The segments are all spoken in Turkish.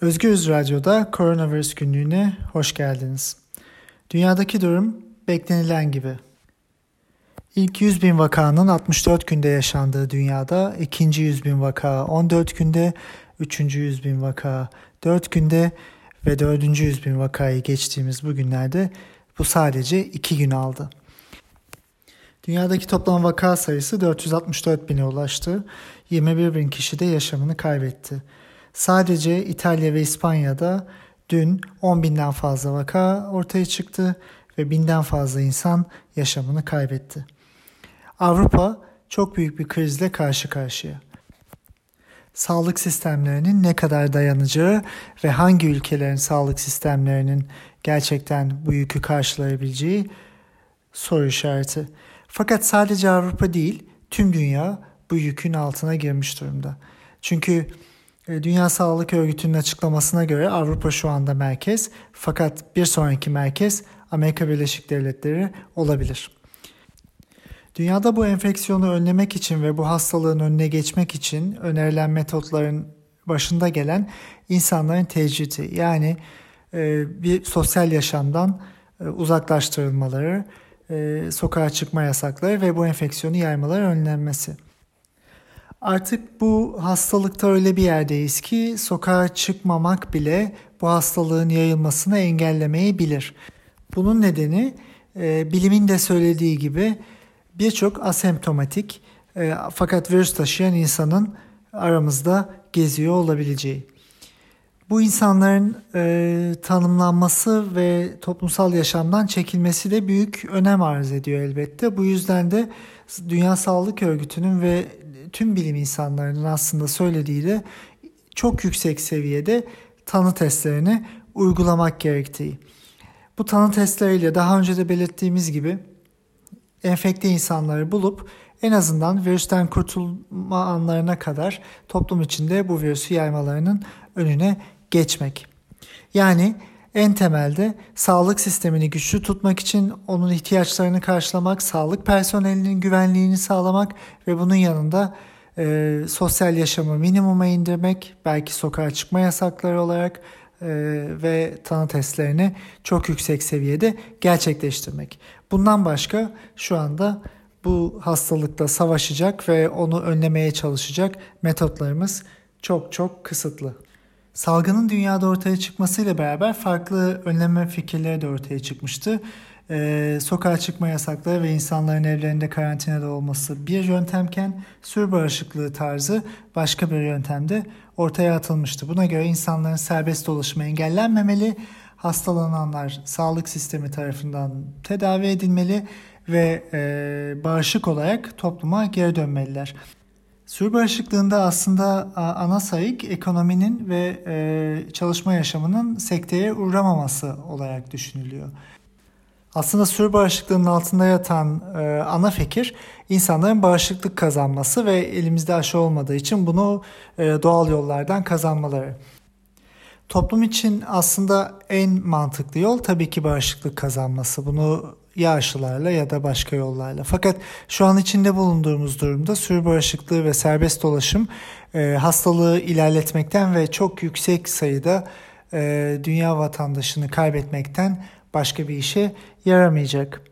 Özgürüz Radyo'da koronavirüs günlüğüne hoş geldiniz. Dünyadaki durum beklenilen gibi. İlk 100 bin vakanın 64 günde yaşandığı dünyada, ikinci 100 bin vaka 14 günde, üçüncü 100 bin vaka 4 günde ve dördüncü 100 bin vakayı geçtiğimiz bu günlerde bu sadece 2 gün aldı. Dünyadaki toplam vaka sayısı 464 bine ulaştı. 21 bin kişi de yaşamını kaybetti. Sadece İtalya ve İspanya'da dün 10 binden fazla vaka ortaya çıktı ve binden fazla insan yaşamını kaybetti. Avrupa çok büyük bir krizle karşı karşıya. Sağlık sistemlerinin ne kadar dayanacağı ve hangi ülkelerin sağlık sistemlerinin gerçekten bu yükü karşılayabileceği soru işareti. Fakat sadece Avrupa değil, tüm dünya bu yükün altına girmiş durumda. Çünkü Dünya Sağlık Örgütü'nün açıklamasına göre Avrupa şu anda merkez fakat bir sonraki merkez Amerika Birleşik Devletleri olabilir. Dünyada bu enfeksiyonu önlemek için ve bu hastalığın önüne geçmek için önerilen metotların başında gelen insanların tecridi yani e, bir sosyal yaşamdan e, uzaklaştırılmaları, sokağa çıkma yasakları ve bu enfeksiyonu yaymaları önlenmesi. Artık bu hastalıkta öyle bir yerdeyiz ki sokağa çıkmamak bile bu hastalığın yayılmasını engellemeyi Bunun nedeni e, bilimin de söylediği gibi birçok asemptomatik e, fakat virüs taşıyan insanın aramızda geziyor olabileceği. Bu insanların e, tanımlanması ve toplumsal yaşamdan çekilmesi de büyük önem arz ediyor elbette. Bu yüzden de Dünya Sağlık Örgütü'nün ve tüm bilim insanlarının aslında söylediği de çok yüksek seviyede tanı testlerini uygulamak gerektiği. Bu tanı testleriyle daha önce de belirttiğimiz gibi enfekte insanları bulup en azından virüsten kurtulma anlarına kadar toplum içinde bu virüsü yaymalarının önüne geçmek. Yani en temelde sağlık sistemini güçlü tutmak için onun ihtiyaçlarını karşılamak, sağlık personelinin güvenliğini sağlamak ve bunun yanında e, sosyal yaşamı minimuma indirmek, belki sokağa çıkma yasakları olarak e, ve tanı testlerini çok yüksek seviyede gerçekleştirmek. Bundan başka şu anda bu hastalıkla savaşacak ve onu önlemeye çalışacak metotlarımız çok çok kısıtlı. Salgının dünyada ortaya çıkmasıyla beraber farklı önleme fikirleri de ortaya çıkmıştı. Ee, sokağa çıkma yasakları ve insanların evlerinde karantinada olması bir yöntemken sür bağışıklığı tarzı başka bir yöntemde ortaya atılmıştı. Buna göre insanların serbest dolaşımı engellenmemeli, hastalananlar sağlık sistemi tarafından tedavi edilmeli ve e, bağışık olarak topluma geri dönmeliler. Sür bağışıklığında aslında ana sayık ekonominin ve e, çalışma yaşamının sekteye uğramaması olarak düşünülüyor. Aslında sür bağışıklığının altında yatan e, ana fikir insanların bağışıklık kazanması ve elimizde aşı olmadığı için bunu e, doğal yollardan kazanmaları. Toplum için aslında en mantıklı yol tabii ki bağışıklık kazanması. Bunu ya aşılarla ya da başka yollarla. Fakat şu an içinde bulunduğumuz durumda sürü bağışıklığı ve serbest dolaşım e, hastalığı ilerletmekten ve çok yüksek sayıda e, dünya vatandaşını kaybetmekten başka bir işe yaramayacak.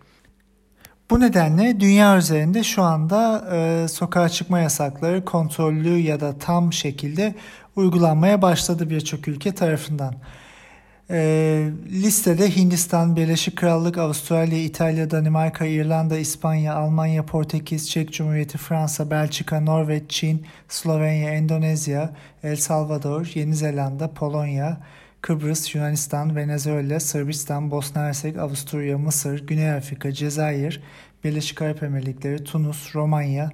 Bu nedenle dünya üzerinde şu anda e, sokağa çıkma yasakları kontrollü ya da tam şekilde uygulanmaya başladı birçok ülke tarafından. E, listede Hindistan, Birleşik Krallık, Avustralya, İtalya, Danimarka, İrlanda, İspanya, Almanya, Portekiz, Çek Cumhuriyeti, Fransa, Belçika, Norveç, Çin, Slovenya, Endonezya, El Salvador, Yeni Zelanda, Polonya, Kıbrıs, Yunanistan, Venezuela, Sırbistan, Bosna Hersek, Avusturya, Mısır, Güney Afrika, Cezayir, Birleşik Arap Emirlikleri, Tunus, Romanya,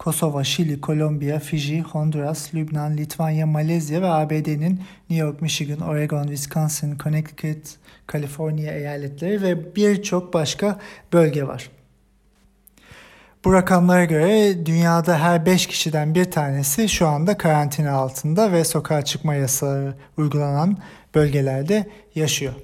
Kosova, Şili, Kolombiya, Fiji, Honduras, Lübnan, Litvanya, Malezya ve ABD'nin New York, Michigan, Oregon, Wisconsin, Connecticut, Kaliforniya eyaletleri ve birçok başka bölge var. Bu rakamlara göre dünyada her 5 kişiden bir tanesi şu anda karantina altında ve sokağa çıkma yasağı uygulanan bölgelerde yaşıyor.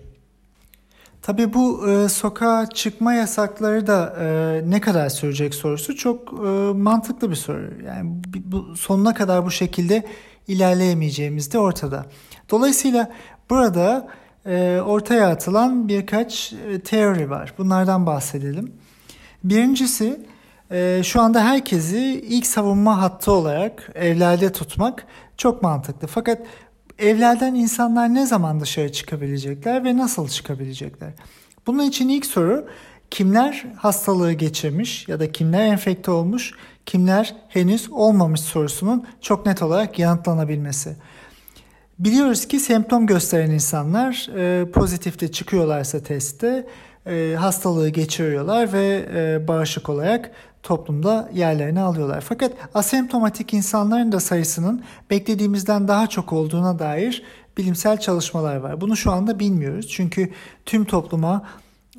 Tabii bu e, sokağa çıkma yasakları da e, ne kadar sürecek sorusu çok e, mantıklı bir soru. Yani bu sonuna kadar bu şekilde ilerleyemeyeceğimiz de ortada. Dolayısıyla burada e, ortaya atılan birkaç e, teori var. Bunlardan bahsedelim. Birincisi e, şu anda herkesi ilk savunma hattı olarak evlerde tutmak çok mantıklı. Fakat evlerden insanlar ne zaman dışarı çıkabilecekler ve nasıl çıkabilecekler? Bunun için ilk soru kimler hastalığı geçirmiş ya da kimler enfekte olmuş, kimler henüz olmamış sorusunun çok net olarak yanıtlanabilmesi. Biliyoruz ki semptom gösteren insanlar e, pozitifte çıkıyorlarsa testte e, hastalığı geçiriyorlar ve e, bağışık olarak toplumda yerlerini alıyorlar. Fakat asemptomatik insanların da sayısının beklediğimizden daha çok olduğuna dair bilimsel çalışmalar var. Bunu şu anda bilmiyoruz. Çünkü tüm topluma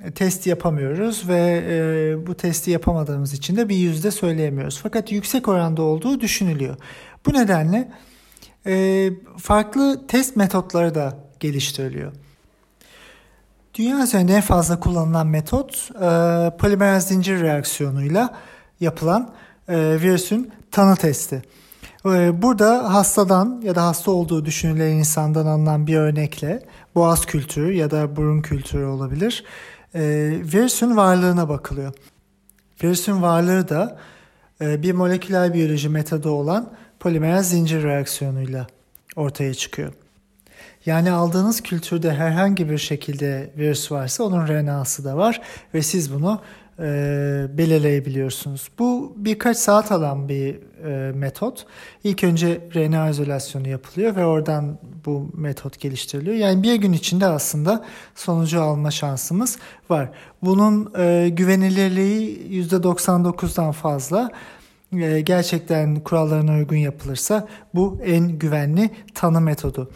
e, test yapamıyoruz ve e, bu testi yapamadığımız için de bir yüzde söyleyemiyoruz. Fakat yüksek oranda olduğu düşünülüyor. Bu nedenle e, farklı test metotları da geliştiriliyor. Dünya üzerinde en fazla kullanılan metot e, polimer zincir reaksiyonuyla yapılan e, virüsün tanı testi. E, burada hastadan ya da hasta olduğu düşünülen insandan alınan bir örnekle boğaz kültürü ya da burun kültürü olabilir. E, virüsün varlığına bakılıyor. Virüsün varlığı da e, bir moleküler biyoloji metodu olan polimer zincir reaksiyonuyla ortaya çıkıyor. Yani aldığınız kültürde herhangi bir şekilde virüs varsa onun RNA'sı da var ve siz bunu e, belirleyebiliyorsunuz. Bu birkaç saat alan bir e, metot. İlk önce RNA izolasyonu yapılıyor ve oradan bu metot geliştiriliyor. Yani bir gün içinde aslında sonucu alma şansımız var. Bunun e, güvenilirliği %99'dan fazla. E, gerçekten kurallarına uygun yapılırsa bu en güvenli tanı metodu.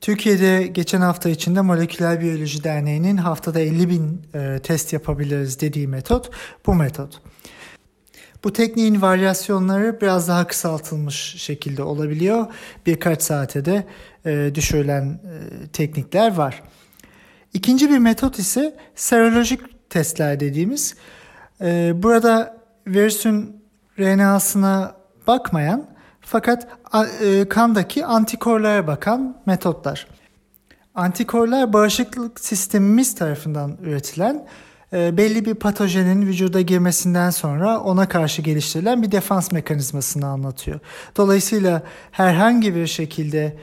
Türkiye'de geçen hafta içinde Moleküler Biyoloji Derneği'nin haftada 50 bin e, test yapabiliriz dediği metot bu metot. Bu tekniğin varyasyonları biraz daha kısaltılmış şekilde olabiliyor. Birkaç saate de e, düşürülen e, teknikler var. İkinci bir metot ise serolojik testler dediğimiz. E, burada virüsün RNA'sına bakmayan fakat e, kandaki antikorlara bakan metotlar. Antikorlar bağışıklık sistemimiz tarafından üretilen e, belli bir patojenin vücuda girmesinden sonra ona karşı geliştirilen bir defans mekanizmasını anlatıyor. Dolayısıyla herhangi bir şekilde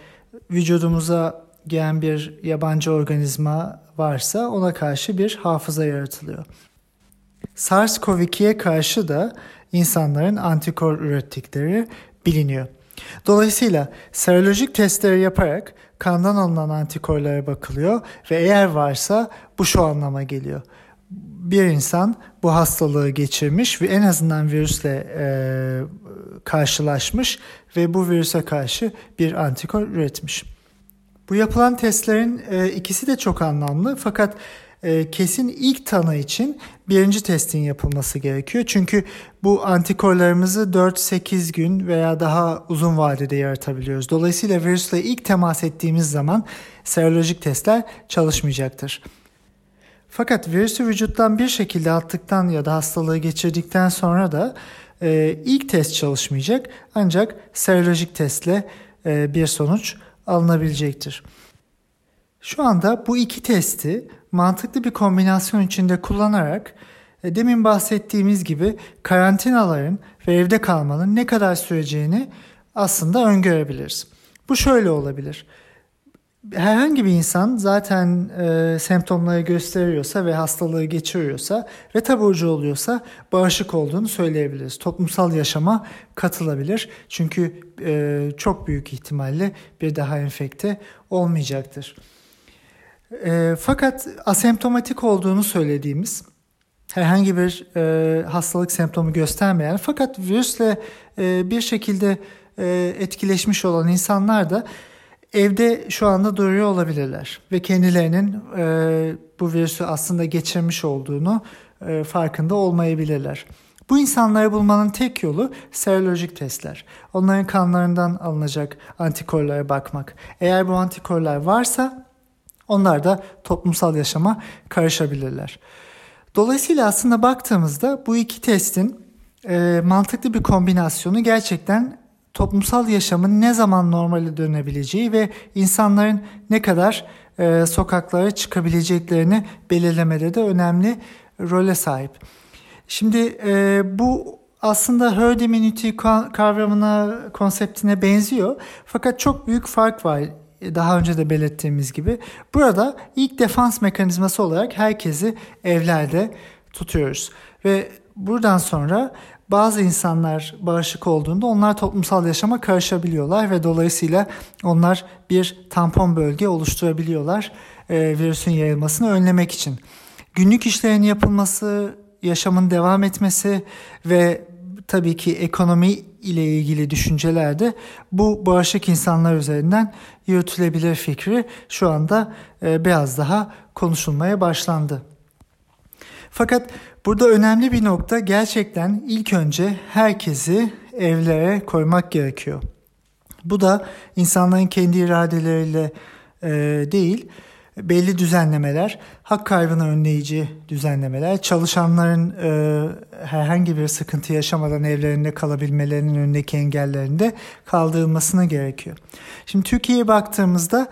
vücudumuza giren bir yabancı organizma varsa ona karşı bir hafıza yaratılıyor. SARS-CoV-2'ye karşı da insanların antikor ürettikleri biliniyor. Dolayısıyla serolojik testleri yaparak kandan alınan antikorlara bakılıyor ve eğer varsa bu şu anlama geliyor. Bir insan bu hastalığı geçirmiş ve en azından virüsle e, karşılaşmış ve bu virüse karşı bir antikor üretmiş. Bu yapılan testlerin e, ikisi de çok anlamlı fakat e, kesin ilk tanı için birinci testin yapılması gerekiyor. Çünkü bu antikorlarımızı 4-8 gün veya daha uzun vadede yaratabiliyoruz. Dolayısıyla virüsle ilk temas ettiğimiz zaman serolojik testler çalışmayacaktır. Fakat virüsü vücuttan bir şekilde attıktan ya da hastalığı geçirdikten sonra da e, ilk test çalışmayacak ancak serolojik testle e, bir sonuç alınabilecektir. Şu anda bu iki testi mantıklı bir kombinasyon içinde kullanarak e, demin bahsettiğimiz gibi karantinaların ve evde kalmanın ne kadar süreceğini aslında öngörebiliriz. Bu şöyle olabilir. Herhangi bir insan zaten e, semptomları gösteriyorsa ve hastalığı geçiriyorsa ve taburcu oluyorsa bağışık olduğunu söyleyebiliriz. Toplumsal yaşama katılabilir. Çünkü e, çok büyük ihtimalle bir daha enfekte olmayacaktır. E, fakat asemptomatik olduğunu söylediğimiz herhangi bir e, hastalık semptomu göstermeyen fakat virüsle e, bir şekilde e, etkileşmiş olan insanlar da evde şu anda duruyor olabilirler ve kendilerinin e, bu virüsü aslında geçirmiş olduğunu e, farkında olmayabilirler. Bu insanları bulmanın tek yolu serolojik testler. Onların kanlarından alınacak antikorlara bakmak. Eğer bu antikorlar varsa onlar da toplumsal yaşama karışabilirler. Dolayısıyla aslında baktığımızda bu iki testin e, mantıklı bir kombinasyonu gerçekten toplumsal yaşamın ne zaman normale dönebileceği ve insanların ne kadar e, sokaklara çıkabileceklerini belirlemede de önemli role sahip. Şimdi e, bu aslında herd immunity kavramına, konseptine benziyor. Fakat çok büyük fark var daha önce de belirttiğimiz gibi. Burada ilk defans mekanizması olarak herkesi evlerde tutuyoruz. Ve buradan sonra bazı insanlar bağışık olduğunda onlar toplumsal yaşama karışabiliyorlar ve dolayısıyla onlar bir tampon bölge oluşturabiliyorlar e, virüsün yayılmasını önlemek için. Günlük işlerin yapılması, yaşamın devam etmesi ve tabii ki ekonomi ile ilgili düşüncelerde bu bağışık insanlar üzerinden yürütülebilir fikri şu anda e, biraz daha konuşulmaya başlandı. Fakat burada önemli bir nokta gerçekten ilk önce herkesi evlere koymak gerekiyor. Bu da insanların kendi iradeleriyle e, değil, belli düzenlemeler, hak kaybını önleyici düzenlemeler, çalışanların e, herhangi bir sıkıntı yaşamadan evlerinde kalabilmelerinin önündeki engellerin de kaldırılmasına gerekiyor. Şimdi Türkiye'ye baktığımızda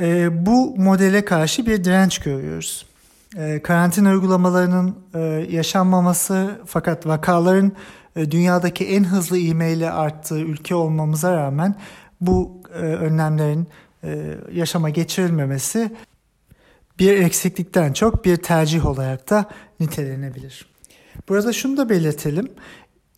e, bu modele karşı bir direnç görüyoruz. E, karantina uygulamalarının e, yaşanmaması fakat vakaların e, dünyadaki en hızlı ivmeyle arttığı ülke olmamıza rağmen bu e, önlemlerin yaşama geçirilmemesi bir eksiklikten çok bir tercih olarak da nitelenebilir. Burada şunu da belirtelim.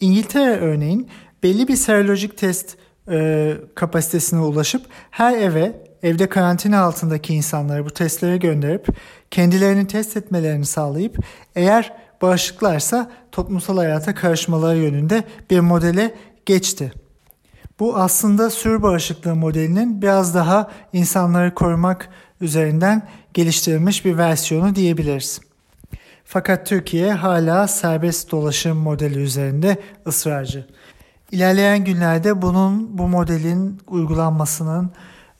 İngiltere örneğin belli bir serolojik test e, kapasitesine ulaşıp her eve evde karantina altındaki insanları bu testlere gönderip kendilerini test etmelerini sağlayıp eğer bağışıklarsa toplumsal hayata karışmaları yönünde bir modele geçti. Bu aslında sür bağışıklığı modelinin biraz daha insanları korumak üzerinden geliştirilmiş bir versiyonu diyebiliriz. Fakat Türkiye hala serbest dolaşım modeli üzerinde ısrarcı. İlerleyen günlerde bunun bu modelin uygulanmasının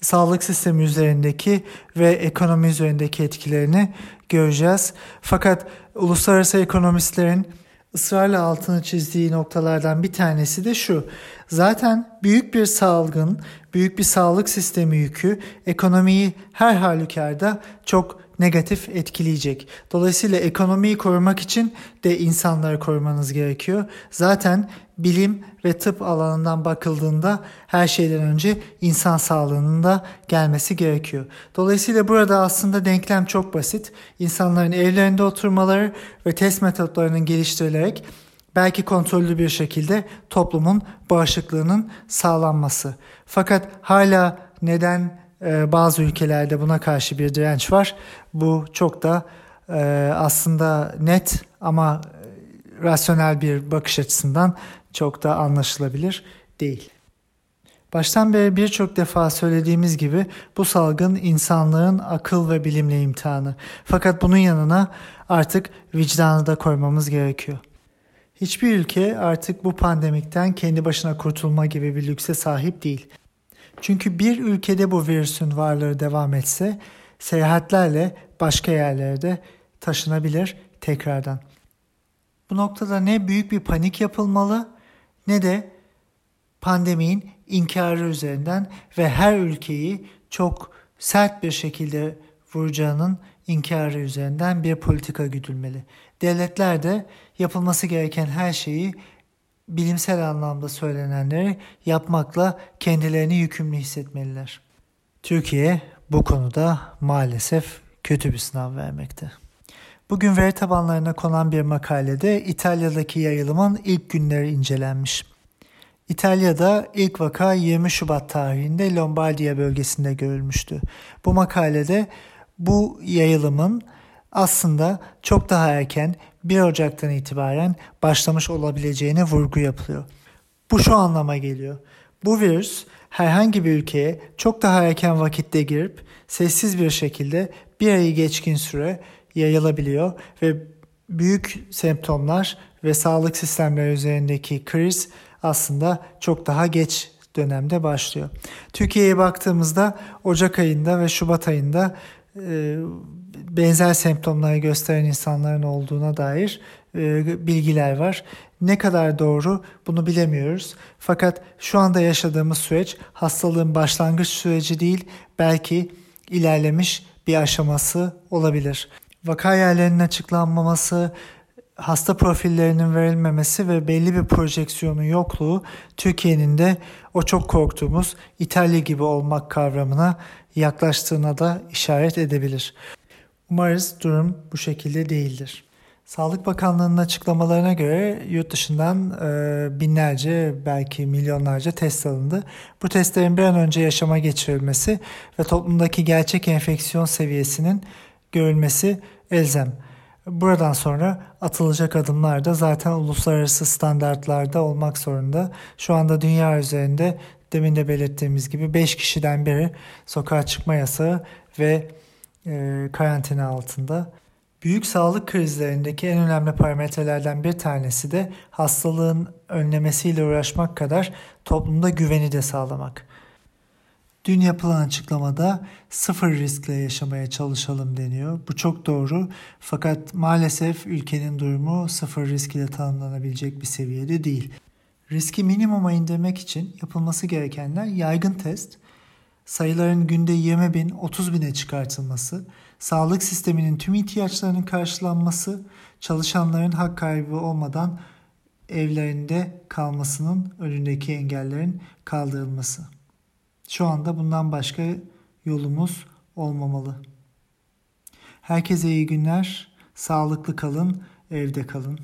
sağlık sistemi üzerindeki ve ekonomi üzerindeki etkilerini göreceğiz. Fakat uluslararası ekonomistlerin ısrarla altını çizdiği noktalardan bir tanesi de şu. Zaten büyük bir salgın, büyük bir sağlık sistemi yükü ekonomiyi her halükarda çok negatif etkileyecek. Dolayısıyla ekonomiyi korumak için de insanları korumanız gerekiyor. Zaten bilim ve tıp alanından bakıldığında her şeyden önce insan sağlığının da gelmesi gerekiyor. Dolayısıyla burada aslında denklem çok basit. İnsanların evlerinde oturmaları ve test metotlarının geliştirilerek belki kontrollü bir şekilde toplumun bağışıklığının sağlanması. Fakat hala neden e, bazı ülkelerde buna karşı bir direnç var? Bu çok da e, aslında net ama rasyonel bir bakış açısından çok da anlaşılabilir değil. Baştan beri birçok defa söylediğimiz gibi bu salgın insanlığın akıl ve bilimle imtihanı. Fakat bunun yanına artık vicdanı da koymamız gerekiyor. Hiçbir ülke artık bu pandemikten kendi başına kurtulma gibi bir lükse sahip değil. Çünkü bir ülkede bu virüsün varlığı devam etse seyahatlerle başka yerlere de taşınabilir tekrardan. Bu noktada ne büyük bir panik yapılmalı ne de pandeminin inkarı üzerinden ve her ülkeyi çok sert bir şekilde vuracağının inkarı üzerinden bir politika güdülmeli. Devletler de yapılması gereken her şeyi bilimsel anlamda söylenenleri yapmakla kendilerini yükümlü hissetmeliler. Türkiye bu konuda maalesef kötü bir sınav vermekte. Bugün veri tabanlarına konan bir makalede İtalya'daki yayılımın ilk günleri incelenmiş. İtalya'da ilk vaka 20 Şubat tarihinde Lombardiya bölgesinde görülmüştü. Bu makalede bu yayılımın aslında çok daha erken 1 Ocak'tan itibaren başlamış olabileceğine vurgu yapılıyor. Bu şu anlama geliyor. Bu virüs herhangi bir ülkeye çok daha erken vakitte girip sessiz bir şekilde bir ayı geçkin süre yayılabiliyor ve büyük semptomlar ve sağlık sistemleri üzerindeki kriz aslında çok daha geç dönemde başlıyor. Türkiye'ye baktığımızda Ocak ayında ve Şubat ayında e, benzer semptomları gösteren insanların olduğuna dair e, bilgiler var. Ne kadar doğru bunu bilemiyoruz. Fakat şu anda yaşadığımız süreç hastalığın başlangıç süreci değil, belki ilerlemiş bir aşaması olabilir. Vaka yerlerinin açıklanmaması, hasta profillerinin verilmemesi ve belli bir projeksiyonun yokluğu Türkiye'nin de o çok korktuğumuz İtalya gibi olmak kavramına yaklaştığına da işaret edebilir. Umarız durum bu şekilde değildir. Sağlık Bakanlığı'nın açıklamalarına göre yurt dışından e, binlerce belki milyonlarca test alındı. Bu testlerin bir an önce yaşama geçirilmesi ve toplumdaki gerçek enfeksiyon seviyesinin görülmesi elzem. Buradan sonra atılacak adımlar da zaten uluslararası standartlarda olmak zorunda. Şu anda dünya üzerinde demin de belirttiğimiz gibi 5 kişiden biri sokağa çıkma yasağı ve e, karantina altında. Büyük sağlık krizlerindeki en önemli parametrelerden bir tanesi de hastalığın önlemesiyle uğraşmak kadar toplumda güveni de sağlamak. Dün yapılan açıklamada sıfır riskle yaşamaya çalışalım deniyor. Bu çok doğru fakat maalesef ülkenin durumu sıfır risk ile tanımlanabilecek bir seviyede değil. Riski minimuma indirmek için yapılması gerekenler yaygın test, sayıların günde 20 bin 30 bine çıkartılması, sağlık sisteminin tüm ihtiyaçlarının karşılanması, çalışanların hak kaybı olmadan evlerinde kalmasının önündeki engellerin kaldırılması. Şu anda bundan başka yolumuz olmamalı. Herkese iyi günler, sağlıklı kalın, evde kalın.